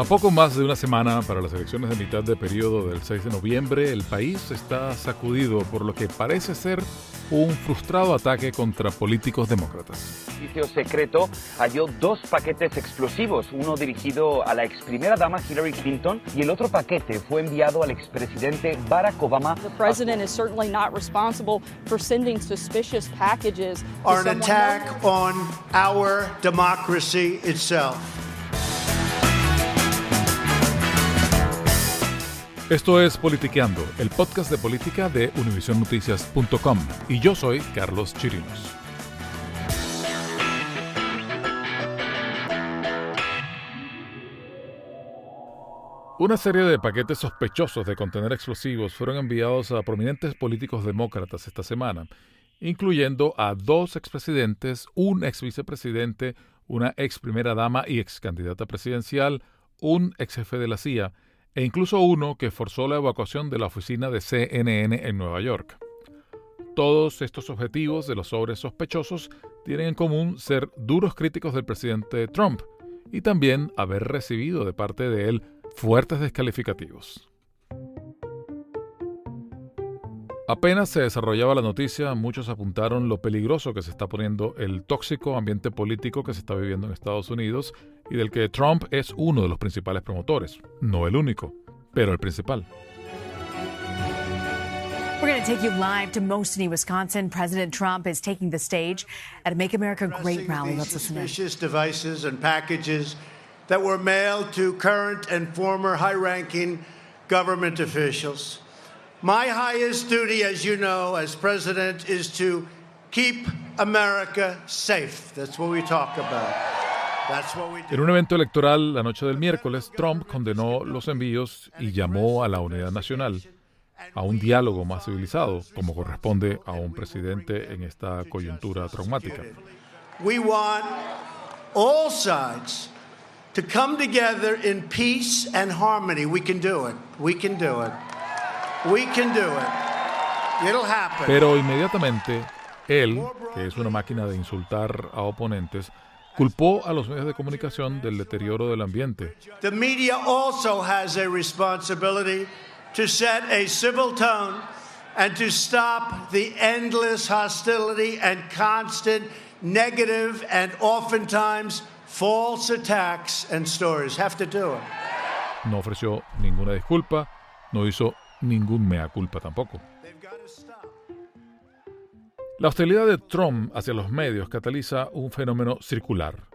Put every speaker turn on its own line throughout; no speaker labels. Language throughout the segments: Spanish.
A poco más de una semana para las elecciones de mitad de periodo del 6 de noviembre, el país está sacudido por lo que parece ser un frustrado ataque contra políticos demócratas.
servicio secreto halló dos paquetes explosivos, uno dirigido a la ex primera dama Hillary Clinton y el otro paquete fue enviado al expresidente Barack Obama.
The president is certainly not responsible for sending suspicious packages.
are an attack on our democracy itself.
Esto es Politiqueando, el podcast de política de univisionnoticias.com y yo soy Carlos Chirinos. Una serie de paquetes sospechosos de contener explosivos fueron enviados a prominentes políticos demócratas esta semana, incluyendo a dos expresidentes, un ex vicepresidente, una ex primera dama y ex candidata presidencial, un ex jefe de la CIA e incluso uno que forzó la evacuación de la oficina de CNN en Nueva York. Todos estos objetivos de los sobres sospechosos tienen en común ser duros críticos del presidente Trump y también haber recibido de parte de él fuertes descalificativos. Apenas se desarrollaba la noticia, muchos apuntaron lo peligroso que se está poniendo el tóxico ambiente político que se está viviendo en Estados Unidos y del que Trump es uno de los principales promotores. No el único, pero el principal.
We're going to take you live to Mostyn, Wisconsin. President Trump is taking the stage at a Make America Great rally. Let's listen in.
Suspicious devices and packages that were mailed to current and former high ranking government officials. My highest duty, as you know, as president, is to keep America safe. That's what we talk about. That's what we do.
En un evento electoral la noche del miércoles, Trump condenó los envíos y llamó a la unidad nacional, a un diálogo más civilizado, como corresponde a un presidente en esta coyuntura traumática.
We want all sides to come together in peace and harmony. We can do it. We can do it. We can do it. It'll happen.
Pero inmediatamente, él, que es una máquina de insultar a oponentes, culpó a los medios de comunicación del deterioro del ambiente.
The media also has a responsibility to set a civil tone and to stop the endless hostility and constant negative and oftentimes false attacks and stories. Have to do it.
No ofreció ninguna disculpa no hizo ningún mea culpa tampoco. La hostilidad de Trump hacia los medios cataliza un fenómeno circular.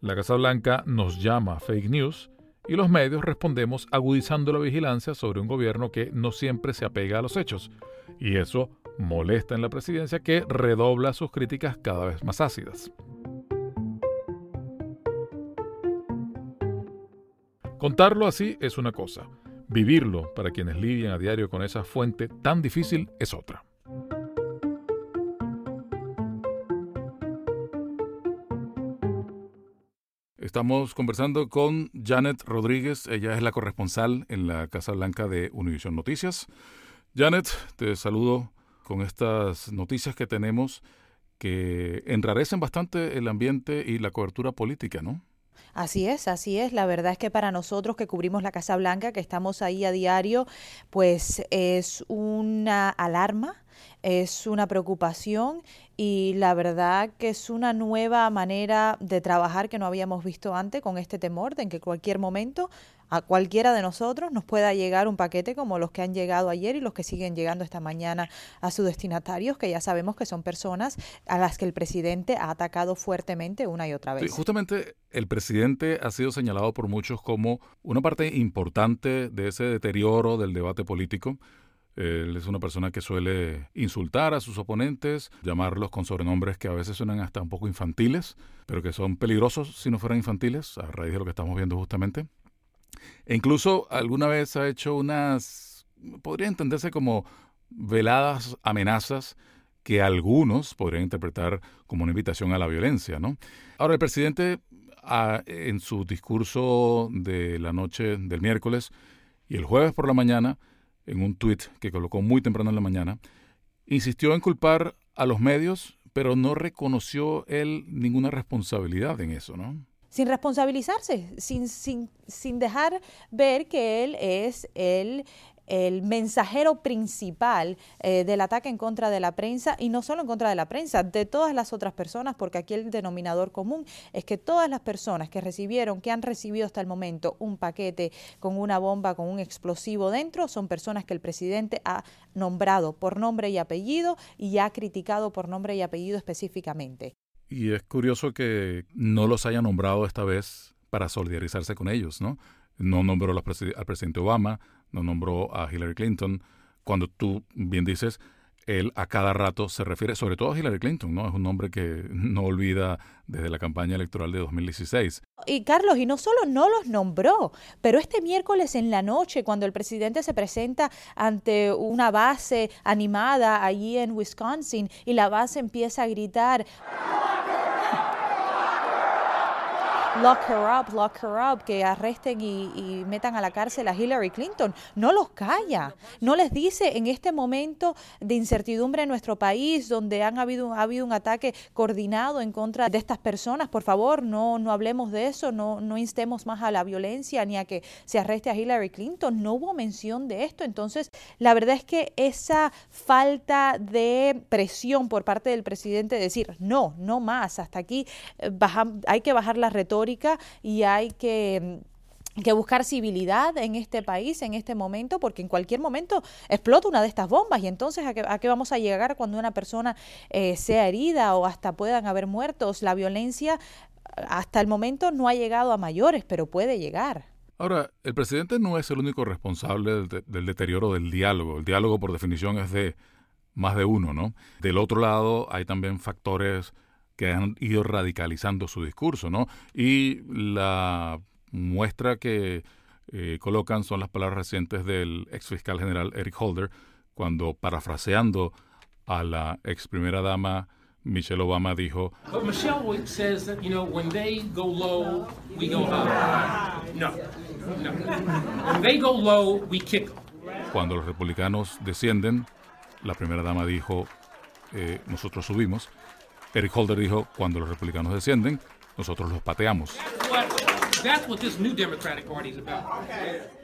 La Casa Blanca nos llama fake news y los medios respondemos agudizando la vigilancia sobre un gobierno que no siempre se apega a los hechos. Y eso molesta en la presidencia que redobla sus críticas cada vez más ácidas. Contarlo así es una cosa, vivirlo para quienes lidian a diario con esa fuente tan difícil es otra. Estamos conversando con Janet Rodríguez, ella es la corresponsal en la Casa Blanca de Univision Noticias. Janet, te saludo con estas noticias que tenemos que enrarecen bastante el ambiente y la cobertura política, ¿no?
Así es, así es. La verdad es que para nosotros que cubrimos la Casa Blanca, que estamos ahí a diario, pues es una alarma, es una preocupación y la verdad que es una nueva manera de trabajar que no habíamos visto antes con este temor de en que cualquier momento a cualquiera de nosotros nos pueda llegar un paquete como los que han llegado ayer y los que siguen llegando esta mañana a sus destinatarios, que ya sabemos que son personas a las que el presidente ha atacado fuertemente una y otra vez.
justamente el presidente ha sido señalado por muchos como una parte importante de ese deterioro del debate político. Él es una persona que suele insultar a sus oponentes, llamarlos con sobrenombres que a veces suenan hasta un poco infantiles, pero que son peligrosos si no fueran infantiles, a raíz de lo que estamos viendo justamente. E incluso alguna vez ha hecho unas, podría entenderse como veladas amenazas que algunos podrían interpretar como una invitación a la violencia, ¿no? Ahora, el presidente en su discurso de la noche del miércoles y el jueves por la mañana, en un tuit que colocó muy temprano en la mañana, insistió en culpar a los medios, pero no reconoció él ninguna responsabilidad en eso, ¿no?
Sin responsabilizarse, sin, sin, sin dejar ver que él es el, el mensajero principal eh, del ataque en contra de la prensa y no solo en contra de la prensa, de todas las otras personas, porque aquí el denominador común es que todas las personas que recibieron, que han recibido hasta el momento un paquete con una bomba, con un explosivo dentro, son personas que el presidente ha nombrado por nombre y apellido y ha criticado por nombre y apellido específicamente.
Y es curioso que no los haya nombrado esta vez para solidarizarse con ellos, ¿no? No nombró al presidente Obama, no nombró a Hillary Clinton, cuando tú bien dices, él a cada rato se refiere, sobre todo a Hillary Clinton, ¿no? Es un nombre que no olvida desde la campaña electoral de 2016.
Y Carlos, y no solo no los nombró, pero este miércoles en la noche, cuando el presidente se presenta ante una base animada allí en Wisconsin y la base empieza a gritar lock her up, lock her up, que arresten y, metan a la cárcel a Hillary Clinton. No los calla, no les dice en este momento de incertidumbre en nuestro país, donde han habido, ha habido un ataque coordinado en contra de estas personas, por favor, no, no hablemos de eso, no, no instemos más a la violencia ni a que se arreste a Hillary Clinton. No hubo mención de esto. Entonces, la verdad es que esa falta de presión por parte del presidente de decir, no, no más, hasta aquí eh, hay que bajar la retórica y hay que buscar civilidad en este país en este momento, porque en cualquier momento explota una de estas bombas y entonces a qué, vamos a llegar cuando una persona eh, sea herida o hasta puedan haber muertos. La violencia hasta el momento no ha llegado a mayores, pero puede llegar.
Ahora, el presidente no es el único responsable del, del deterioro del diálogo. El diálogo, por definición, es de más de uno, ¿no? Del otro lado, hay también factores que han ido radicalizando su discurso, ¿no? Y la muestra que eh, colocan son las palabras recientes del ex fiscal general Eric Holder, cuando parafraseando a la ex primera dama Michelle Obama dijo Cuando los republicanos descienden, la primera dama dijo, eh, nosotros subimos. Eric Holder dijo, cuando los republicanos descienden, nosotros los pateamos.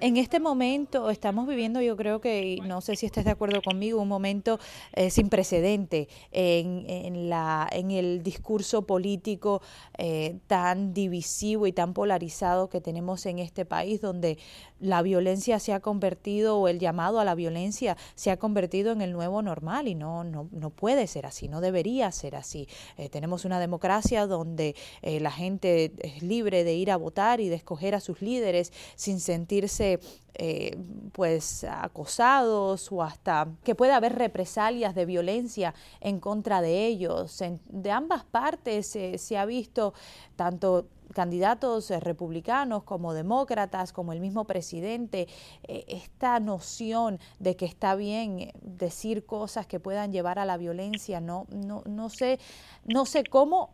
En este momento estamos viviendo, yo creo que, y no sé si estés de acuerdo conmigo, un momento eh, sin precedente en, en, la, en el discurso político eh, tan divisivo y tan polarizado que tenemos en este país, donde la violencia se ha convertido, o el llamado a la violencia se ha convertido en el nuevo normal y no, no, no puede ser así, no debería ser así. Eh, tenemos una democracia donde eh, la gente es libre de ir a votar y de escoger a sus líderes sin sentirse eh, pues acosados o hasta que pueda haber represalias de violencia en contra de ellos. En, de ambas partes se ha visto tanto candidatos eh, republicanos como demócratas, como el mismo presidente, eh, esta noción de que está bien decir cosas que puedan llevar a la violencia, no, no, no sé, no sé cómo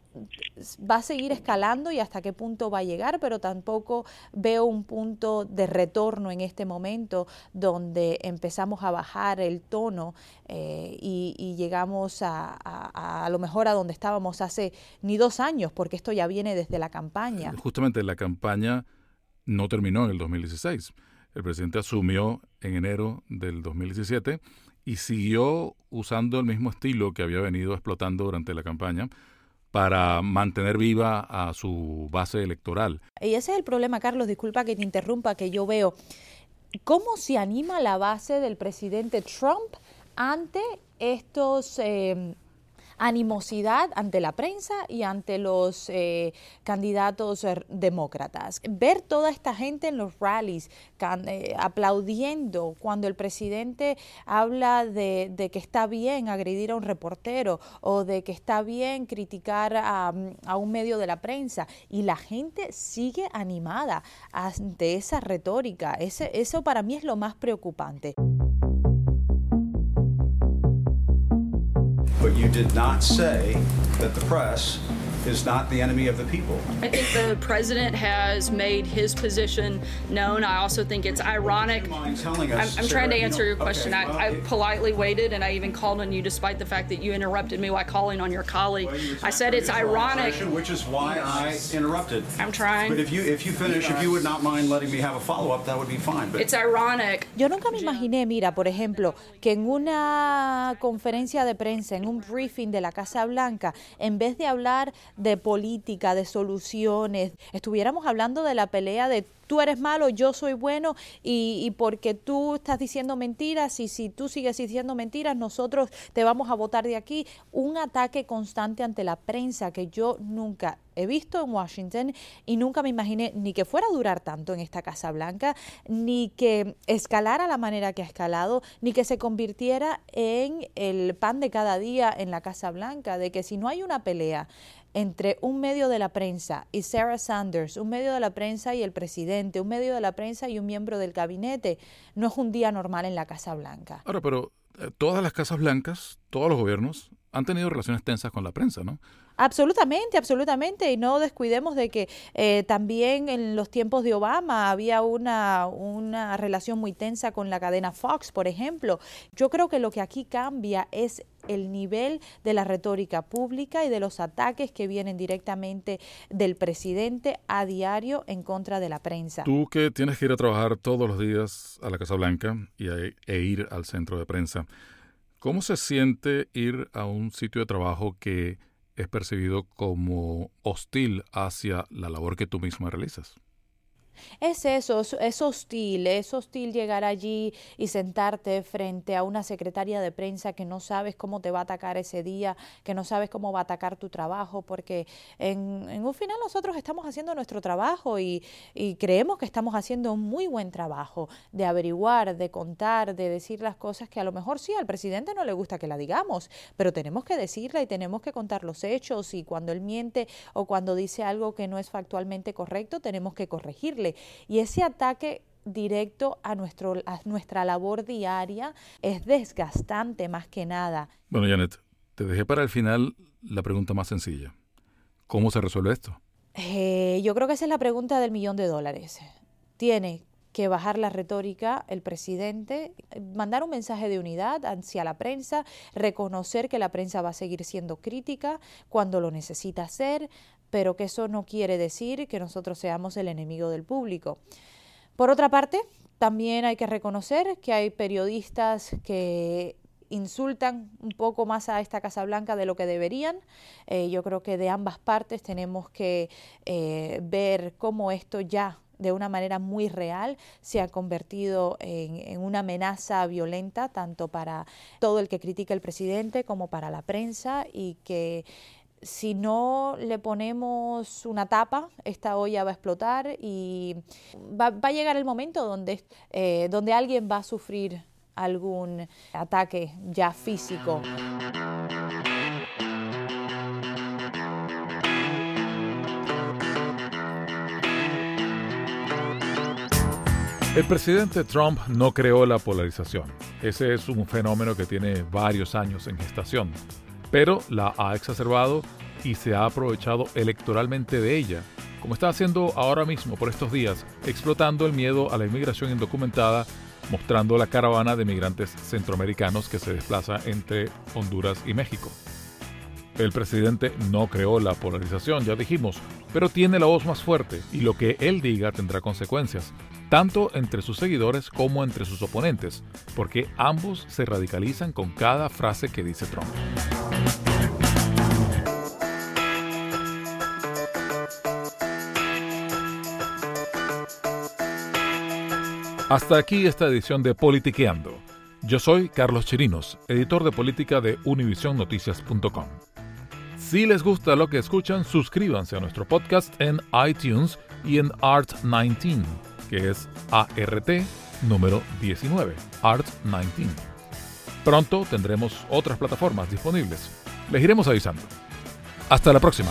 va a seguir escalando y hasta qué punto va a llegar, pero tampoco veo un punto de retorno en este momento donde empezamos a bajar el tono eh, y, llegamos a, a, a, lo mejor a donde estábamos hace ni dos años, porque esto ya viene desde la campaña.
Justamente la campaña no terminó en el 2016. El presidente asumió en enero del 2017 y siguió usando el mismo estilo que había venido explotando durante la campaña para mantener viva a su base electoral.
Y ese es el problema, Carlos, disculpa que te interrumpa, que yo veo. ¿Cómo se anima la base del presidente Trump ante estos eh, animosidad ante la prensa y ante los eh, candidatos eh, demócratas. Ver toda esta gente en los rallies eh, aplaudiendo cuando el presidente habla de, que está bien agredir a un reportero o de que está bien criticar a, un medio de la prensa y la gente sigue animada ante esa retórica. Eso para mí es lo más preocupante.
But you did not say that the press is not the enemy of the people.
I think the president has made his position known. I also think it's ironic.
I'm,
I'm trying to answer your question.
Okay, well,
I, I, politely waited and I even called on you despite the fact that you interrupted me while calling on your colleague.
Well, you
I said it's ironic.
Which is why I interrupted.
I'm trying.
But if you if you finish, if you would not mind letting me have a follow up, that would be fine. But
it's ironic.
Yo nunca me imaginé, mira, por ejemplo, que en una conferencia de prensa, en un briefing de la Casa Blanca, en vez de hablar de política, de soluciones, estuviéramos hablando de la pelea de tú eres malo, yo soy bueno y, y, porque tú estás diciendo mentiras y si tú sigues diciendo mentiras, nosotros te vamos a votar de aquí. Un ataque constante ante la prensa que yo nunca he visto en Washington y nunca me imaginé ni que fuera a durar tanto en esta Casa Blanca, ni que escalara la manera que ha escalado, ni que se convirtiera en el pan de cada día en la Casa Blanca, de que si no hay una pelea entre un medio de la prensa y Sarah Sanders, un medio de la prensa y el presidente, un medio de la prensa y un miembro del gabinete, no es un día normal en la Casa Blanca.
Ahora, pero eh, todas las Casas Blancas, todos los gobiernos han tenido relaciones tensas con la prensa, ¿no?
Absolutamente, absolutamente. Y no descuidemos de que eh, también en los tiempos de Obama había una, una relación muy tensa con la cadena Fox, por ejemplo. Yo creo que lo que aquí cambia es el nivel de la retórica pública y de los ataques que vienen directamente del presidente a diario en contra de la prensa.
Tú que tienes que ir a trabajar todos los días a la Casa Blanca y a, e ir al centro de prensa, ¿cómo se siente ir a un sitio de trabajo que es percibido como hostil hacia la labor que tú misma realizas?
Es eso, es hostil, es hostil llegar allí y sentarte frente a una secretaria de prensa que no sabes cómo te va a atacar ese día, que no sabes cómo va a atacar tu trabajo, porque en, en un final nosotros estamos haciendo nuestro trabajo y, creemos que estamos haciendo un muy buen trabajo de averiguar, de contar, de decir las cosas que a lo mejor sí al presidente no le gusta que la digamos, pero tenemos que decirla y tenemos que contar los hechos y cuando él miente o cuando dice algo que no es factualmente correcto, tenemos que corregirle y ese ataque directo a, nuestro, a nuestra labor diaria es desgastante más que nada.
Bueno, Janet, te dejé para el final la pregunta más sencilla. ¿Cómo se resuelve esto?
Eh, yo creo que esa es la pregunta del millón de dólares. Tiene que bajar la retórica el presidente, mandar un mensaje de unidad hacia la prensa, reconocer que la prensa va a seguir siendo crítica cuando lo necesita hacer, pero que eso no quiere decir que nosotros seamos el enemigo del público. Por otra parte, también hay que reconocer que hay periodistas que insultan un poco más a esta Casa Blanca de lo que deberían. Eh, yo creo que de ambas partes tenemos que eh, ver cómo esto ya de una manera muy real se ha convertido en, una amenaza violenta tanto para todo el que critica al presidente como para la prensa y que si no le ponemos una tapa, esta olla va a explotar y va, a llegar el momento donde, eh, donde alguien va a sufrir algún ataque ya físico.
El presidente Trump no creó la polarización. Ese es un fenómeno que tiene varios años en gestación, pero la ha exacerbado y se ha aprovechado electoralmente de ella, como está haciendo ahora mismo por estos días, explotando el miedo a la inmigración indocumentada mostrando la caravana de migrantes centroamericanos que se desplaza entre Honduras y México. El presidente no creó la polarización, ya dijimos, pero tiene la voz más fuerte y lo que él diga tendrá consecuencias, tanto entre sus seguidores como entre sus oponentes, porque ambos se radicalizan con cada frase que dice Trump. Hasta aquí esta edición de Politiqueando. Yo soy Carlos Chirinos, editor de política de univisionnoticias.com. Si les gusta lo que escuchan, suscríbanse a nuestro podcast en iTunes y en Art19, que es ART número 19, Art19. Pronto tendremos otras plataformas disponibles. Les iremos avisando. Hasta la próxima.